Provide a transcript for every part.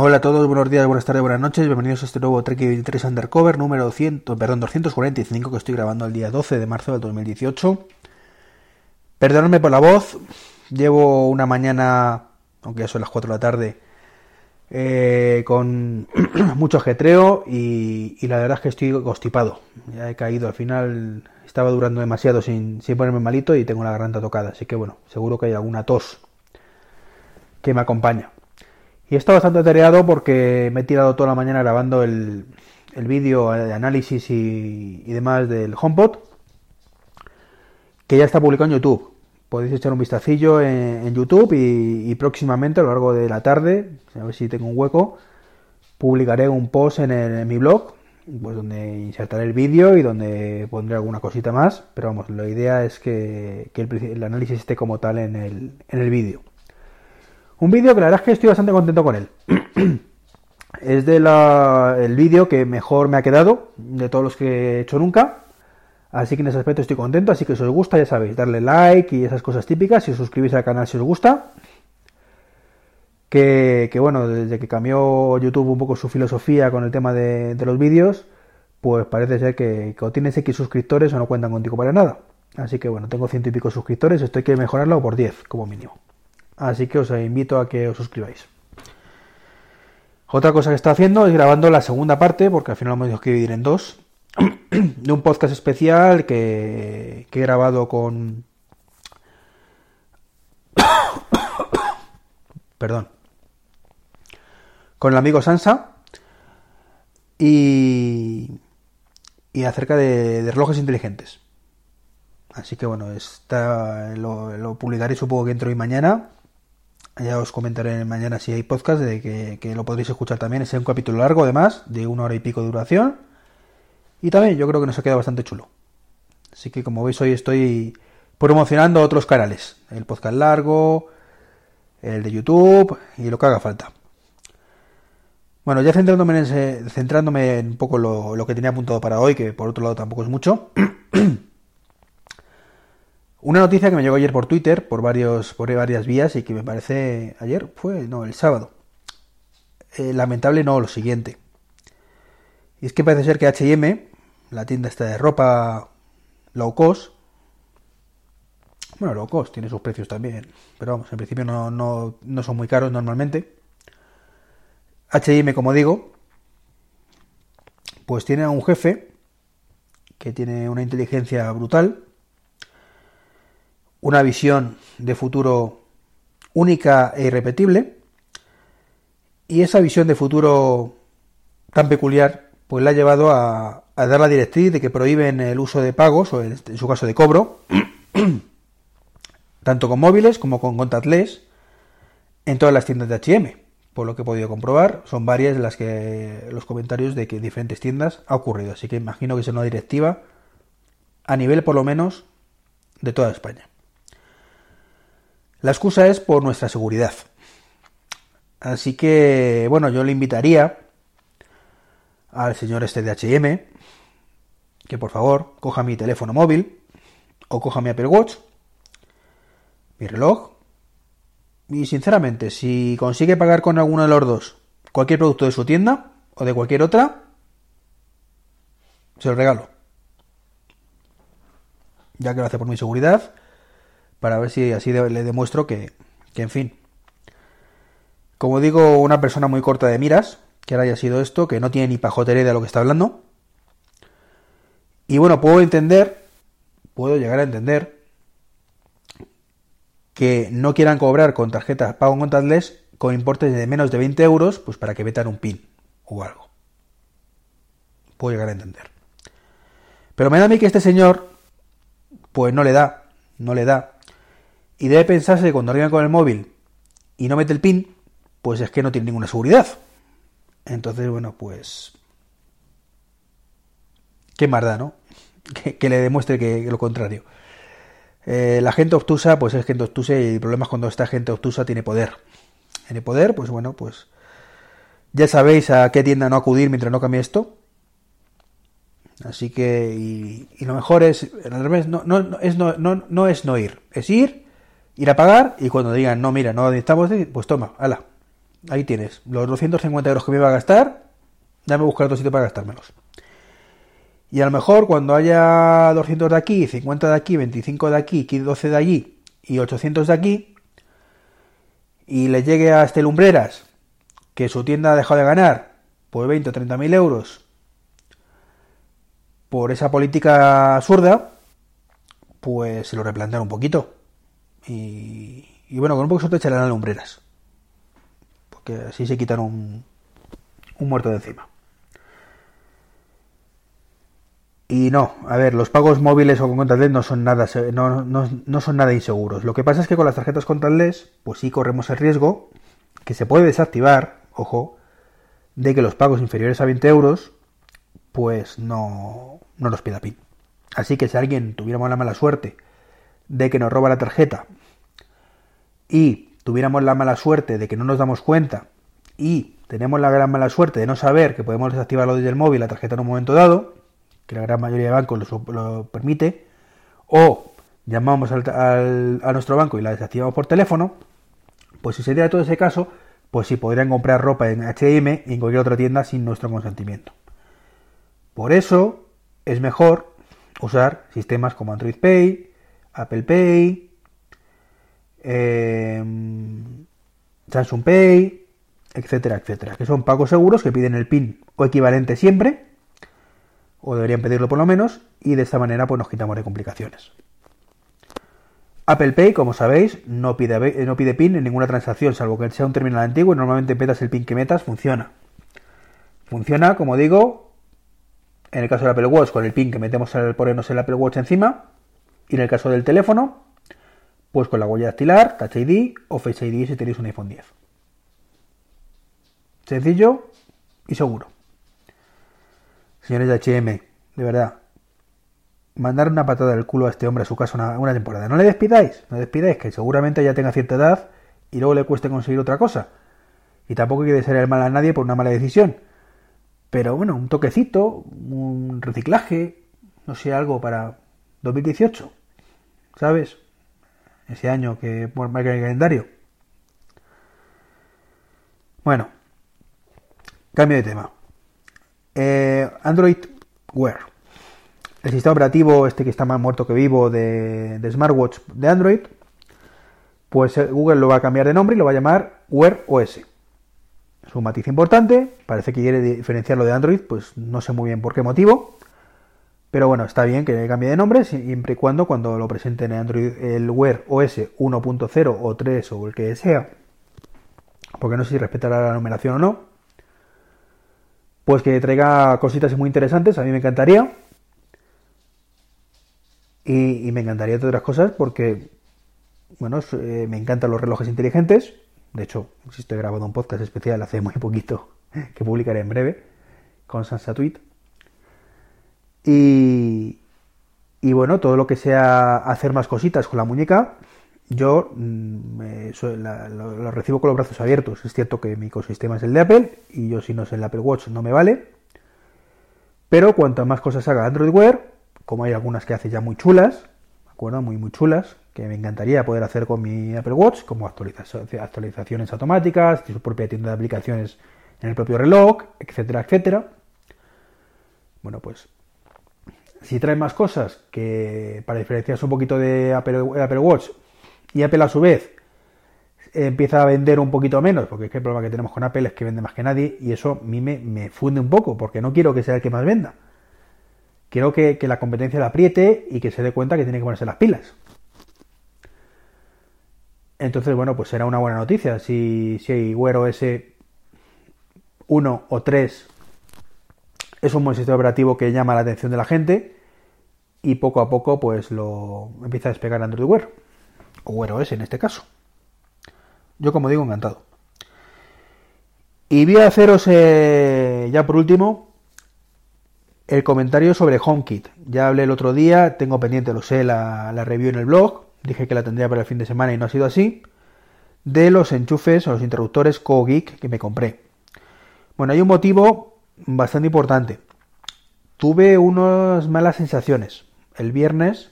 Hola a todos, buenos días, buenas tardes, buenas noches, bienvenidos a este nuevo Trek 23 Undercover número 200, perdón, 245 que estoy grabando el día 12 de marzo del 2018. Perdonadme por la voz, llevo una mañana, aunque ya son las 4 de la tarde, eh, con mucho ajetreo y, la verdad es que estoy constipado. Ya he caído al final, estaba durando demasiado sin, sin ponerme malito y tengo la garganta tocada, así que bueno, seguro que hay alguna tos que me acompaña. Y está bastante atareado porque me he tirado toda la mañana grabando el, el vídeo de análisis y, demás del HomePod, que ya está publicado en YouTube. Podéis echar un vistacillo en, YouTube y, próximamente a lo largo de la tarde, a ver si tengo un hueco, publicaré un post en, mi blog, pues donde insertaré el vídeo y donde pondré alguna cosita más. Pero vamos, la idea es que, el, el, análisis esté como tal en el, en el vídeo. Un vídeo que la verdad es que estoy bastante contento con él. es de el vídeo que mejor me ha quedado de todos los que he hecho nunca. Así que en ese aspecto estoy contento. Así que si os gusta, ya sabéis, darle like y esas cosas típicas. Y suscribís al canal si os gusta. Que, bueno, desde que cambió YouTube un poco su filosofía con el tema de, los vídeos, pues parece ser que, que, o tienes X suscriptores o no cuentan contigo para nada. Así que bueno, tengo ciento y pico suscriptores, esto hay que mejorarlo por 10 como mínimo. Así que os invito a que os suscribáis. Otra cosa que está haciendo es grabando la segunda parte, porque al final hemos tenido que dividir en dos, de un podcast especial que, he grabado con... Perdón. Con el amigo Sansa. Y, y acerca de relojes inteligentes. Así que bueno, está, lo, publicaré supongo que entro y mañana. Ya os comentaré mañana si hay podcast de que, lo podréis escuchar también. Es un capítulo largo, además, de una hora y pico de duración. Y también yo creo que nos ha quedado bastante chulo. Así que como veis hoy estoy promocionando otros canales. El podcast largo, el de YouTube y lo que haga falta. Bueno, ya centrándome en, centrándome en un poco lo, lo que tenía apuntado para hoy, que por otro lado tampoco es mucho. Una noticia que me llegó ayer por Twitter, por, varios, por varias vías, y que me parece ayer, fue, no, el sábado. Eh, lamentable no, lo siguiente. Y es que parece ser que HM, la tienda esta de ropa low cost, bueno, low cost tiene sus precios también, pero vamos, en principio no, no, no son muy caros normalmente. HM, como digo, pues tiene a un jefe que tiene una inteligencia brutal una visión de futuro única e irrepetible. Y esa visión de futuro tan peculiar, pues la ha llevado a, dar la directriz de que prohíben el uso de pagos, o en, su caso de cobro, tanto con móviles como con contactless, en todas las tiendas de HM. Por lo que he podido comprobar, son varias las que los comentarios de que en diferentes tiendas ha ocurrido. Así que imagino que es una directiva a nivel por lo menos de toda España. La excusa es por nuestra seguridad. Así que, bueno, yo le invitaría al señor este de HM que por favor coja mi teléfono móvil o coja mi Apple Watch, mi reloj, y sinceramente, si consigue pagar con alguno de los dos cualquier producto de su tienda o de cualquier otra, se lo regalo. Ya que lo hace por mi seguridad para ver si así le demuestro que, que, en fin. Como digo, una persona muy corta de miras, que ahora haya sido esto, que no tiene ni pajotería de lo que está hablando. Y bueno, puedo entender, puedo llegar a entender que no quieran cobrar con tarjetas pago contactless con importes de menos de 20 euros, pues para que metan un pin o algo. Puedo llegar a entender. Pero me da a mí que este señor, pues no le da, no le da y debe pensarse que cuando arriba con el móvil y no mete el pin, pues es que no tiene ninguna seguridad. Entonces, bueno, pues... Qué más ¿no? Que, le demuestre que, lo contrario. Eh, la gente obtusa, pues es gente obtusa y el problema es cuando esta gente obtusa tiene poder. Tiene poder, pues bueno, pues... Ya sabéis a qué tienda no acudir mientras no cambie esto. Así que, y, lo mejor es, al revés, no, no, es no, no, no es no ir, es ir ir a pagar y cuando digan, no, mira, no necesitamos, pues toma, ala, ahí tienes, los 250 euros que me iba a gastar, dame buscar otro sitio para gastármelos. Y a lo mejor cuando haya 200 de aquí, 50 de aquí, 25 de aquí, 12 de allí y 800 de aquí, y le llegue a este Lumbreras que su tienda ha dejado de ganar pues 20 o 30 mil euros por esa política absurda, pues se lo replantean un poquito. Y, bueno, con un poco de suerte echarán Lumbreras. Porque así se quitan un, muerto de encima. Y no, a ver, los pagos móviles o con contactless no son nada no, no, son nada inseguros. Lo que pasa es que con las tarjetas contactless, pues sí corremos el riesgo que se puede desactivar, ojo, de que los pagos inferiores a 20 euros, pues no, no nos pida PIN. Así que si alguien tuviéramos la mala suerte de que nos roba la tarjeta y tuviéramos la mala suerte de que no nos damos cuenta y tenemos la gran mala suerte de no saber que podemos desactivarlo desde el móvil la tarjeta en un momento dado, que la gran mayoría de bancos lo, permite, o llamamos al, a nuestro banco y la desactivamos por teléfono, pues si se diera todo ese caso, pues sí podrían comprar ropa en H&M y en cualquier otra tienda sin nuestro consentimiento. Por eso es mejor usar sistemas como Android Pay, Apple Pay, em, Samsung Pay, etcétera, etcétera, que son pagos seguros que piden el PIN o equivalente siempre o deberían pedirlo por lo menos, y de esta manera pues nos quitamos de complicaciones. Apple Pay, como sabéis, no pide, no pide PIN en ninguna transacción, salvo que sea un terminal antiguo y normalmente metas el PIN que metas, funciona. Funciona, como digo, en el caso del Apple Watch, con el PIN que metemos al ponernos el Apple Watch encima, y en el caso del teléfono, pues con la huella dactilar, Touch ID o Face ID si tenéis un iPhone 10. Sencillo y seguro señores de HM, de verdad, mandar una patada del culo a este hombre a su casa una, temporada. No le despidáis, no le despidáis, que seguramente ya tenga cierta edad y luego le cueste conseguir otra cosa. Y tampoco quiere ser el mal a nadie por una mala decisión. Pero bueno, un toquecito, un reciclaje, no sé, algo para 2018. ¿Sabes? Ese año que marca el calendario. Bueno, cambio de tema. Eh, Android Wear. El sistema operativo, este que está más muerto que vivo de, smartwatch de Android, pues eh, Google lo va a cambiar de nombre y lo va a llamar Wear OS. Es un matiz importante, parece que quiere diferenciarlo de Android, pues no sé muy bien por qué motivo. Pero bueno, está bien que cambie de nombre, siempre y cuando cuando lo presenten en Android el Wear OS 1.0 o 3 o el que sea. Porque no sé si respetará la numeración o no pues que traiga cositas muy interesantes, a mí me encantaría. Y, me encantaría otras cosas porque, bueno, eh, me encantan los relojes inteligentes. De hecho, si estoy grabando un podcast especial hace muy poquito que publicaré en breve con Sansa Tweet. Y, y bueno, todo lo que sea hacer más cositas con la muñeca, yo mm, lo, recibo con los brazos abiertos. Es cierto que mi ecosistema es el de Apple y yo si no es el Apple Watch no me vale. Pero cuanto más cosas haga Android Wear, como hay algunas que hace ya muy chulas, ¿de acuerdo? Muy, muy chulas, que me encantaría poder hacer con mi Apple Watch, como actualizaciones automáticas, su propia tienda de aplicaciones en el propio reloj, etcétera, etcétera. Bueno, pues si trae más cosas que para diferenciarse un poquito de Apple Watch y Apple a su vez empieza a vender un poquito menos, porque es que el problema que tenemos con Apple es que vende más que nadie y eso a mí me, funde un poco, porque no quiero que sea el que más venda. Quiero que, la competencia la apriete y que se dé cuenta que tiene que ponerse las pilas. Entonces, bueno, pues será una buena noticia. Si, si hay Wear OS 1 o 3 es un buen sistema operativo que llama la atención de la gente y poco a poco pues lo empieza a despegar Android Wear o Wear OS en este caso. Yo, como digo, encantado. Y voy a haceros eh, ya por último el comentario sobre HomeKit. Ya hablé el otro día, tengo pendiente, lo sé, la, la review en el blog. Dije que la tendría para el fin de semana y no ha sido así. De los enchufes o los interruptores CoGeek que me compré. Bueno, hay un motivo bastante importante. Tuve unas malas sensaciones. El viernes,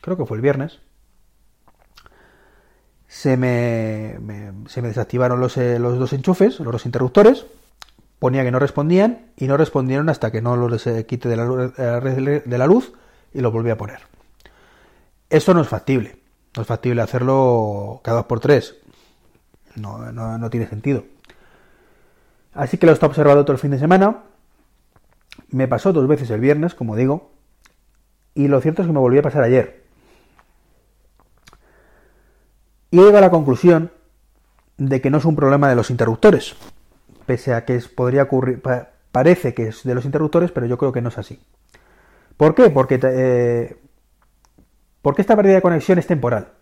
creo que fue el viernes, se me, se me desactivaron los, eh, los, dos enchufes, los dos interruptores, ponía que no respondían y no respondieron hasta que no los eh, quite de la, de la luz y los volví a poner. Esto no es factible, no es factible hacerlo cada dos por tres, no, no, no tiene sentido. Así que lo está observando todo el fin de semana. Me pasó dos veces el viernes, como digo, y lo cierto es que me volvió a pasar ayer. Y llega a la conclusión de que no es un problema de los interruptores, pese a que podría ocurrir, parece que es de los interruptores, pero yo creo que no es así. ¿Por qué? Porque, eh, porque esta pérdida de conexión es temporal,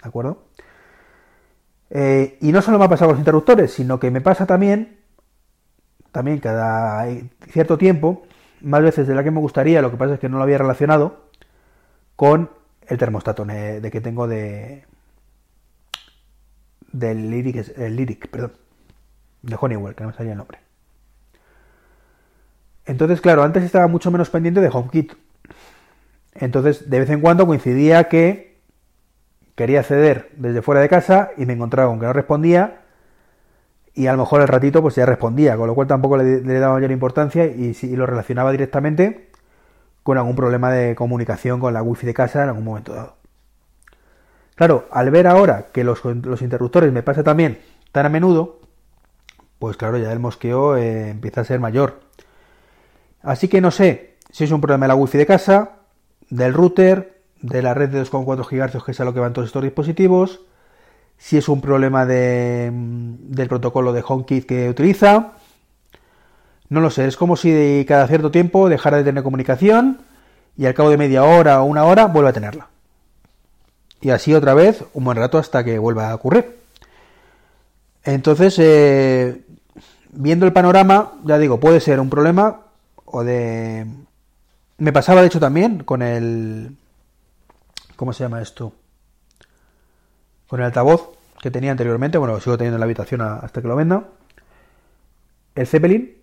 ¿de acuerdo? Eh, y no solo me ha pasado los interruptores, sino que me pasa también, también cada cierto tiempo, más veces de la que me gustaría, lo que pasa es que no lo había relacionado con el termostato de que tengo de, del Lyric, el Lyric, perdón, de Honeywell, que no me salía el nombre. Entonces, claro, antes estaba mucho menos pendiente de HomeKit. Entonces, de vez en cuando coincidía que quería acceder desde fuera de casa y me encontraba con que no respondía y a lo mejor el ratito pues ya respondía, con lo cual tampoco le, daba mayor importancia y, si, lo relacionaba directamente con algún problema de comunicación con la wifi de casa en algún momento dado. Claro, al ver ahora que los, interruptores me pasa también tan a menudo, pues claro, ya el mosqueo eh, empieza a ser mayor. Así que no sé si es un problema de la wifi de casa, del router, de la red de 2,4 GHz que es a lo que van todos estos dispositivos, si es un problema de, del protocolo de HomeKit que utiliza. No lo sé, es como si cada cierto tiempo dejara de tener comunicación y al cabo de media hora o una hora vuelve a tenerla y así otra vez un buen rato hasta que vuelva a ocurrir. Entonces, eh, viendo el panorama, ya digo, puede ser un problema o de... Me pasaba de hecho también con el... ¿Cómo se llama esto? Con el altavoz que tenía anteriormente, bueno, lo sigo teniendo en la habitación hasta que lo venda. El Zeppelin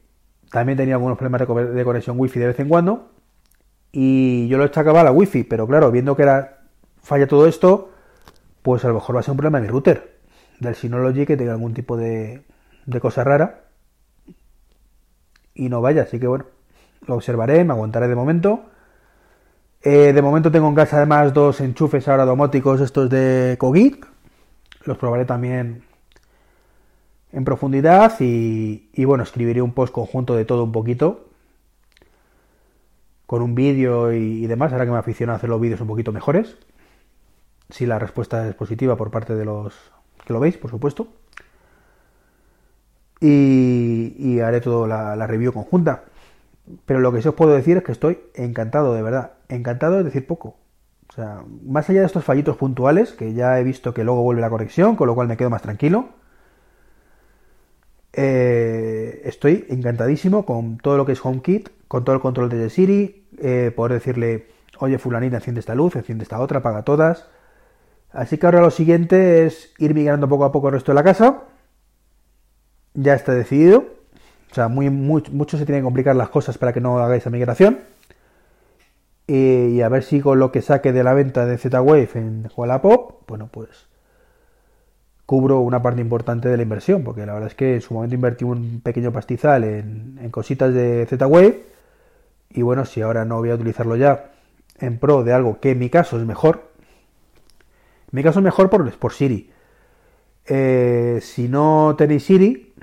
también tenía algunos problemas de conexión wifi de vez en cuando. Y yo lo achacaba a la wifi, pero claro, viendo que era falla todo esto, pues a lo mejor va a ser un problema de mi router, del Synology que tenga algún tipo de, de cosa rara y no vaya, así que bueno, lo observaré, me aguantaré de momento. Eh, de momento tengo en casa además dos enchufes ahora domóticos, estos de Kogik, los probaré también en profundidad y, y bueno, escribiré un post conjunto de todo un poquito con un vídeo y, y demás, ahora que me aficiono a hacer los vídeos un poquito mejores si la respuesta es positiva por parte de los que lo veis, por supuesto. Y, haré toda la, review conjunta. Pero lo que sí os puedo decir es que estoy encantado, de verdad. Encantado es decir poco. O sea, más allá de estos fallitos puntuales, que ya he visto que luego vuelve la conexión, con lo cual me quedo más tranquilo. Eh, estoy encantadísimo con todo lo que es HomeKit, con todo el control de Siri, eh, poder decirle, oye fulanita, enciende esta luz, enciende esta otra, apaga todas Así que ahora lo siguiente es ir migrando poco a poco el resto de la casa. Ya está decidido. O sea, muy, mucho se tienen que complicar las cosas para que no hagáis esa migración. Y, a ver si con lo que saque de la venta de Z-Wave en Wallapop, bueno, pues cubro una parte importante de la inversión, porque la verdad es que en su momento invertí un pequeño pastizal en, en cositas de Z-Wave. Y bueno, si ahora no voy a utilizarlo ya en pro de algo que en mi caso es mejor, en mi caso es mejor por, por Siri. Eh, si no tenéis Siri,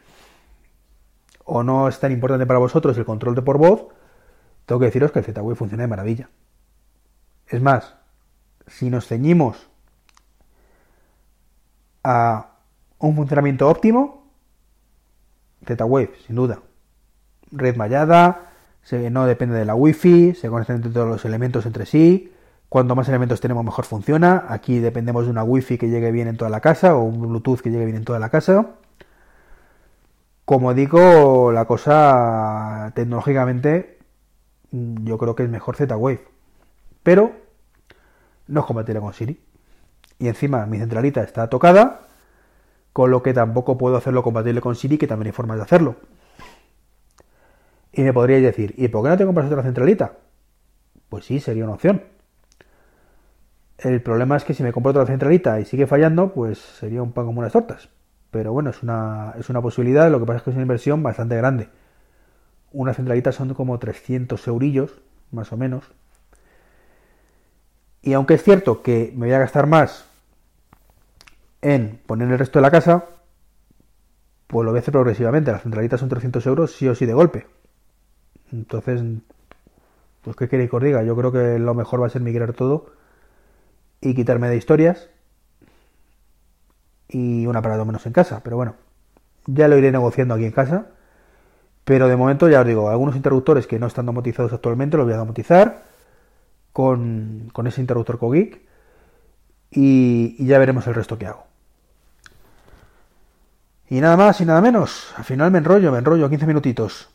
o no es tan importante para vosotros el control de por voz, tengo que deciros que el Z-Wave funciona de maravilla. Es más, si nos ceñimos a un funcionamiento óptimo, Z-Wave, sin duda. Red mallada, no depende de la Wi-Fi, se conectan todos los elementos entre sí, Cuanto más elementos tenemos, mejor funciona. Aquí dependemos de una Wi-Fi que llegue bien en toda la casa o un Bluetooth que llegue bien en toda la casa. Como digo, la cosa tecnológicamente yo creo que es mejor Z-Wave. Pero no es compatible con Siri. Y encima mi centralita está tocada, con lo que tampoco puedo hacerlo compatible con Siri, que también hay formas de hacerlo. Y me podríais decir, ¿y por qué no te compras otra centralita? Pues sí, sería una opción El problema es que si me compro otra centralita y sigue fallando, pues sería un pan como unas tortas. Pero bueno, es una, es una posibilidad, lo que pasa es que es una inversión bastante grande. Una centralita son como 300 eurillos, más o menos. Y aunque es cierto que me voy a gastar más en poner el resto de la casa, pues lo voy a hacer progresivamente. Las centralitas son 300 euros sí o sí de golpe. Entonces, pues qué queréis que os diga. Yo creo que lo mejor va a ser migrar todo y quitarme de historias y un aparato menos en casa. Pero bueno, ya lo iré negociando aquí en casa. Pero de momento ya os digo, algunos interruptores que no están domotizados actualmente los voy a domotizar con, con ese interruptor Cogeek y, y ya veremos el resto que hago. Y nada más y nada menos. Al final me enrollo, me enrollo 15 minutitos.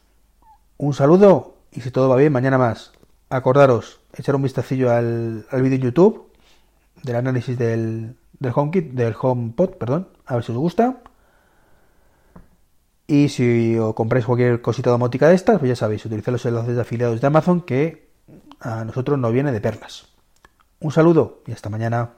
Un saludo y si todo va bien, mañana más. Acordaros, echar un vistacillo al, al vídeo en YouTube del análisis del, del HomeKit, del HomePod, perdón, a ver si os gusta. Y si os compráis cualquier cosita domótica de estas, pues ya sabéis, utilicéis los enlaces de afiliados de Amazon que a nosotros nos viene de perlas. Un saludo y hasta mañana.